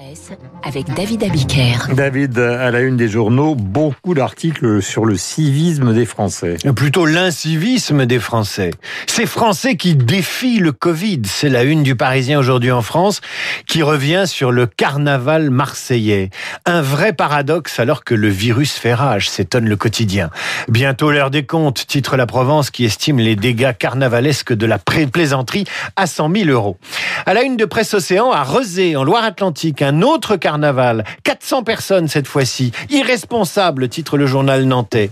presse avec David Abiker. David, à la une des journaux, beaucoup d'articles sur le civisme des Français. Plutôt l'incivisme des Français. Ces Français qui défient le Covid. C'est la une du Parisien aujourd'hui en France qui revient sur le carnaval marseillais. Un vrai paradoxe alors que le virus fait rage, s'étonne le quotidien. Bientôt l'heure des comptes, titre la Provence qui estime les dégâts carnavalesques de la plaisanterie à 100 000 euros. À la une de Presse Océan, à Rezé, en Loire-Atlantique, un autre carnaval. 400 personnes cette fois-ci. Irresponsable, titre le journal nantais.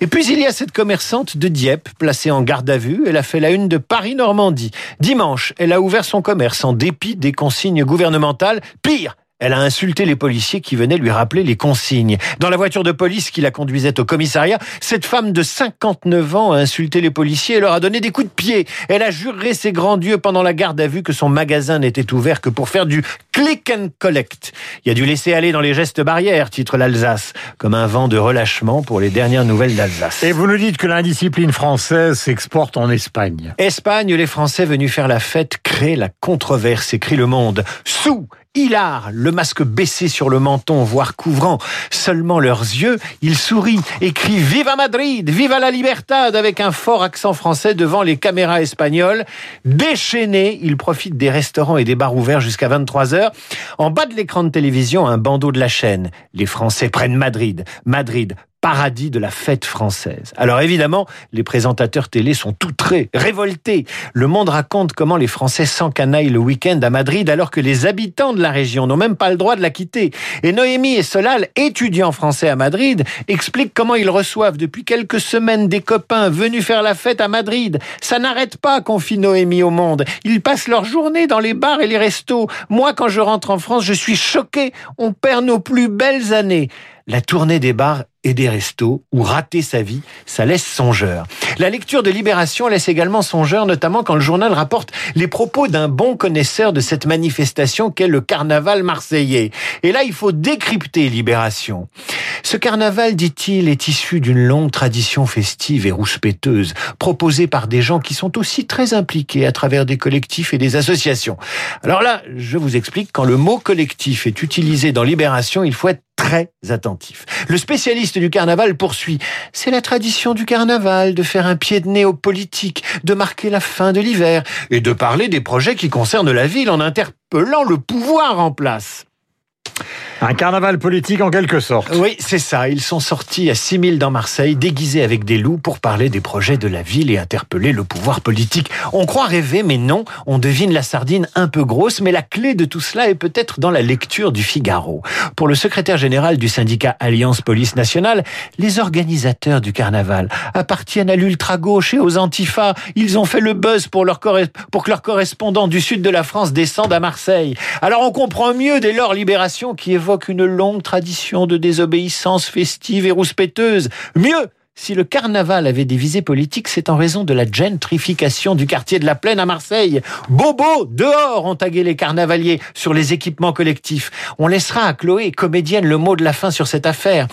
Et puis il y a cette commerçante de Dieppe, placée en garde à vue. Elle a fait la une de Paris-Normandie. Dimanche, elle a ouvert son commerce en dépit des consignes gouvernementales. Pire, elle a insulté les policiers qui venaient lui rappeler les consignes. Dans la voiture de police qui la conduisait au commissariat, cette femme de 59 ans a insulté les policiers et leur a donné des coups de pied. Elle a juré ses grands dieux pendant la garde à vue que son magasin n'était ouvert que pour faire du click and collect. Il y a dû laisser aller dans les gestes barrières, titre l'Alsace, comme un vent de relâchement pour les dernières nouvelles d'Alsace. Et vous nous dites que l'indiscipline française s'exporte en Espagne. Espagne, les Français venus faire la fête créent la controverse, écrit Le Monde. Sous hilar, le masque baissé sur le menton, voire couvrant seulement leurs yeux, ils sourient et crient Viva Madrid, Viva la Libertad avec un fort accent français devant les caméras espagnoles. Déchaînés, ils profitent des restaurants et des bars ouverts jusqu'à 23 heures. En bas de l'écran de télévision, un bandeau de la chaîne. Les Français prennent Madrid. Madrid, paradis de la fête française. Alors évidemment, les présentateurs télé sont outrés, révoltés. Le Monde raconte comment les Français s'encanaillent le week-end à Madrid alors que les habitants de la région n'ont même pas le droit de la quitter. Et Noémie et Solal, étudiants français à Madrid, expliquent comment ils reçoivent depuis quelques semaines des copains venus faire la fête à Madrid. Ça n'arrête pas, confie Noémie au Monde. Ils passent leur journée dans les bars et les restos. Moi, quand je rentre en France, je suis choqué. On perd nos plus belles années. La tournée des bars et des restos ou rater sa vie, ça laisse songeur. La lecture de Libération laisse également songeur, notamment quand le journal rapporte les propos d'un bon connaisseur de cette manifestation qu'est le carnaval marseillais. Et là, il faut décrypter Libération. Ce carnaval, dit-il, est issu d'une longue tradition festive et rouspéteuse, proposée par des gens qui sont aussi très impliqués à travers des collectifs et des associations. Alors là, je vous explique, quand le mot collectif est utilisé dans Libération, il faut être très attentif. Le spécialiste du carnaval poursuit. C'est la tradition du carnaval de faire un pied de nez aux politiques, de marquer la fin de l'hiver et de parler des projets qui concernent la ville en interpellant le pouvoir en place. Un carnaval politique en quelque sorte. Oui, c'est ça. Ils sont sortis à 6000 dans Marseille, déguisés avec des loups pour parler des projets de la ville et interpeller le pouvoir politique. On croit rêver, mais non. On devine la sardine un peu grosse, mais la clé de tout cela est peut-être dans la lecture du Figaro. Pour le secrétaire général du syndicat Alliance Police Nationale, les organisateurs du carnaval appartiennent à l'ultra-gauche et aux antifas. Ils ont fait le buzz pour, leur pour que leurs correspondants du sud de la France descendent à Marseille. Alors on comprend mieux dès lors Libération qui évoque une longue tradition de désobéissance festive et rouspéteuse. Mieux, si le carnaval avait des visées politiques, c'est en raison de la gentrification du quartier de la Plaine à Marseille. Bobo, dehors, ont tagué les carnavaliers sur les équipements collectifs. On laissera à Chloé, comédienne, le mot de la fin sur cette affaire.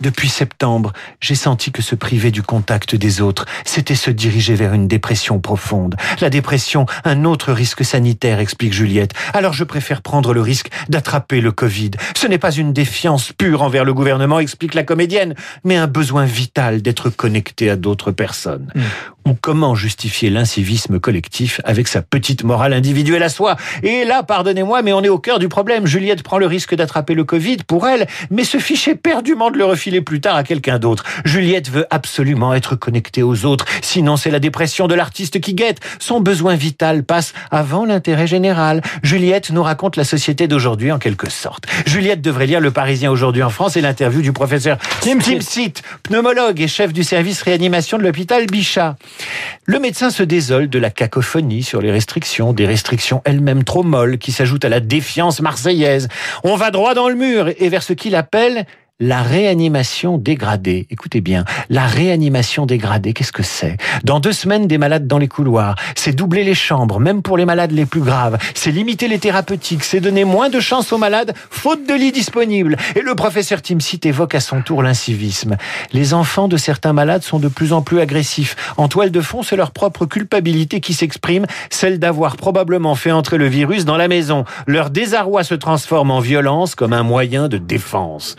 Depuis septembre, j'ai senti que se priver du contact des autres, c'était se diriger vers une dépression profonde. La dépression, un autre risque sanitaire, explique Juliette. Alors je préfère prendre le risque d'attraper le Covid. Ce n'est pas une défiance pure envers le gouvernement, explique la comédienne, mais un besoin vital d'être connecté à d'autres personnes. Mmh. Ou comment justifier l'incivisme collectif avec sa petite morale individuelle à soi Et là, pardonnez-moi, mais on est au cœur du problème. Juliette prend le risque d'attraper le Covid pour elle, mais se fiche éperdument de le refiler plus tard à quelqu'un d'autre. Juliette veut absolument être connectée aux autres, sinon c'est la dépression de l'artiste qui guette. Son besoin vital passe avant l'intérêt général. Juliette nous raconte la société d'aujourd'hui en quelque sorte. Juliette devrait lire Le Parisien aujourd'hui en France et l'interview du professeur Tim Sit, pneumologue et chef du service réanimation de l'hôpital Bichat. Le médecin se désole de la cacophonie sur les restrictions, des restrictions elles-mêmes trop molles qui s'ajoutent à la défiance marseillaise. On va droit dans le mur et vers ce qu'il appelle la réanimation dégradée. Écoutez bien, la réanimation dégradée, qu'est-ce que c'est? Dans deux semaines, des malades dans les couloirs. C'est doubler les chambres, même pour les malades les plus graves. C'est limiter les thérapeutiques. C'est donner moins de chance aux malades, faute de lits disponibles. Et le professeur Timsit évoque à son tour l'incivisme. Les enfants de certains malades sont de plus en plus agressifs. En toile de fond, c'est leur propre culpabilité qui s'exprime, celle d'avoir probablement fait entrer le virus dans la maison. Leur désarroi se transforme en violence comme un moyen de défense.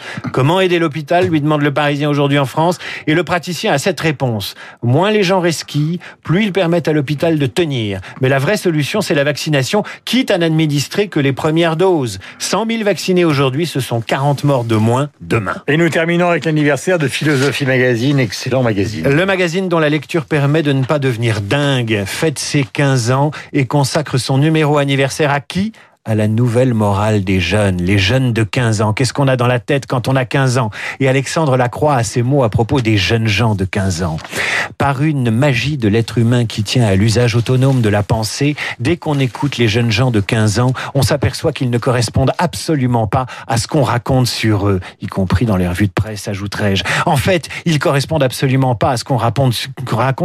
Aider l'hôpital lui demande le Parisien aujourd'hui en France. Et le praticien a cette réponse. Moins les gens resquillent, plus ils permettent à l'hôpital de tenir. Mais la vraie solution, c'est la vaccination, quitte à n'administrer que les premières doses. 100 000 vaccinés aujourd'hui, ce sont 40 morts de moins demain. Et nous terminons avec l'anniversaire de Philosophie Magazine, excellent magazine. Le magazine dont la lecture permet de ne pas devenir dingue, fête ses 15 ans et consacre son numéro anniversaire à qui? À la nouvelle morale des jeunes, les jeunes de 15 ans. Qu'est-ce qu'on a dans la tête quand on a 15 ans? Et Alexandre Lacroix a ces mots à propos des jeunes gens de 15 ans. Par une magie de l'être humain qui tient à l'usage autonome de la pensée, dès qu'on écoute les jeunes gens de 15 ans, on s'aperçoit qu'ils ne correspondent absolument pas à ce qu'on raconte sur eux, y compris dans les revues de presse, ajouterais-je. En fait, ils correspondent absolument pas à ce qu'on raconte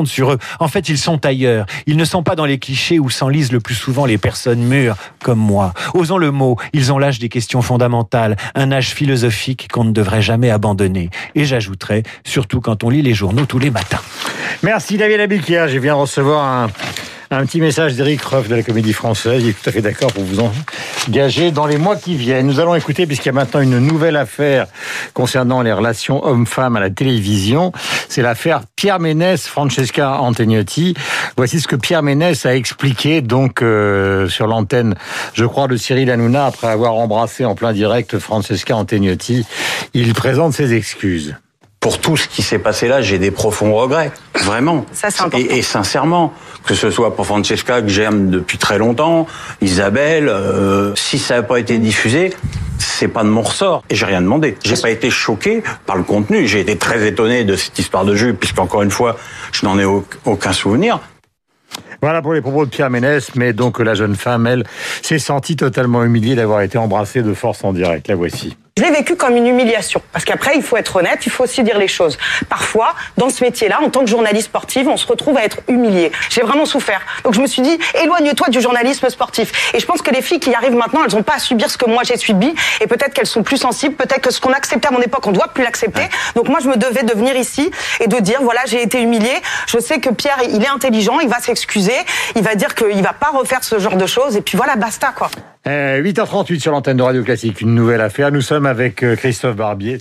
sur eux. En fait, ils sont ailleurs. Ils ne sont pas dans les clichés où s'enlisent le plus souvent les personnes mûres, comme moi. Osons le mot, ils ont l'âge des questions fondamentales, un âge philosophique qu'on ne devrait jamais abandonner. Et j'ajouterais, surtout quand on lit les journaux tous les matins. Merci David Abikia, je viens recevoir un un petit message d'Éric Ruff de la Comédie Française. Il est tout à fait d'accord pour vous engager dans les mois qui viennent. Nous allons écouter, puisqu'il y a maintenant une nouvelle affaire concernant les relations hommes-femmes à la télévision. C'est l'affaire Pierre Ménès, Francesca Antoniotti. Voici ce que Pierre Ménès a expliqué donc euh, sur l'antenne, je crois, de Cyril Hanouna après avoir embrassé en plein direct Francesca Antoniotti. Il présente ses excuses pour tout ce qui s'est passé là, j'ai des profonds regrets, vraiment. Ça, et, et, sincèrement, que ce soit pour Francesca que j'aime depuis très longtemps, Isabelle, euh, si ça n'a pas été diffusé, c'est pas de mon ressort et j'ai rien demandé. J'ai pas été choqué par le contenu. J'ai été très étonné de cette histoire de jupe, puisqu'encore une fois, je n'en ai aucun souvenir. Voilà pour les propos de Pierre Ménès, mais donc la jeune femme, elle, s'est sentie totalement humiliée d'avoir été embrassée de force en direct. La voici. Je l'ai vécu comme une humiliation. Parce qu'après, il faut être honnête, il faut aussi dire les choses. Parfois, dans ce métier-là, en tant que journaliste sportive, on se retrouve à être humilié. J'ai vraiment souffert. Donc je me suis dit, éloigne-toi du journalisme sportif. Et je pense que les filles qui y arrivent maintenant, elles n'ont pas à subir ce que moi j'ai subi. Et peut-être qu'elles sont plus sensibles. Peut-être que ce qu'on acceptait à mon époque, on doit plus l'accepter. Donc moi, je me devais de venir ici et de dire, voilà, j'ai été humilié. Je sais que Pierre, il est intelligent, il va s'excuser. Il va dire qu'il va pas refaire ce genre de choses. Et puis voilà, basta, quoi. 8h38 euh, sur l'antenne de Radio Classique, une nouvelle affaire. Nous sommes avec euh, Christophe Barbier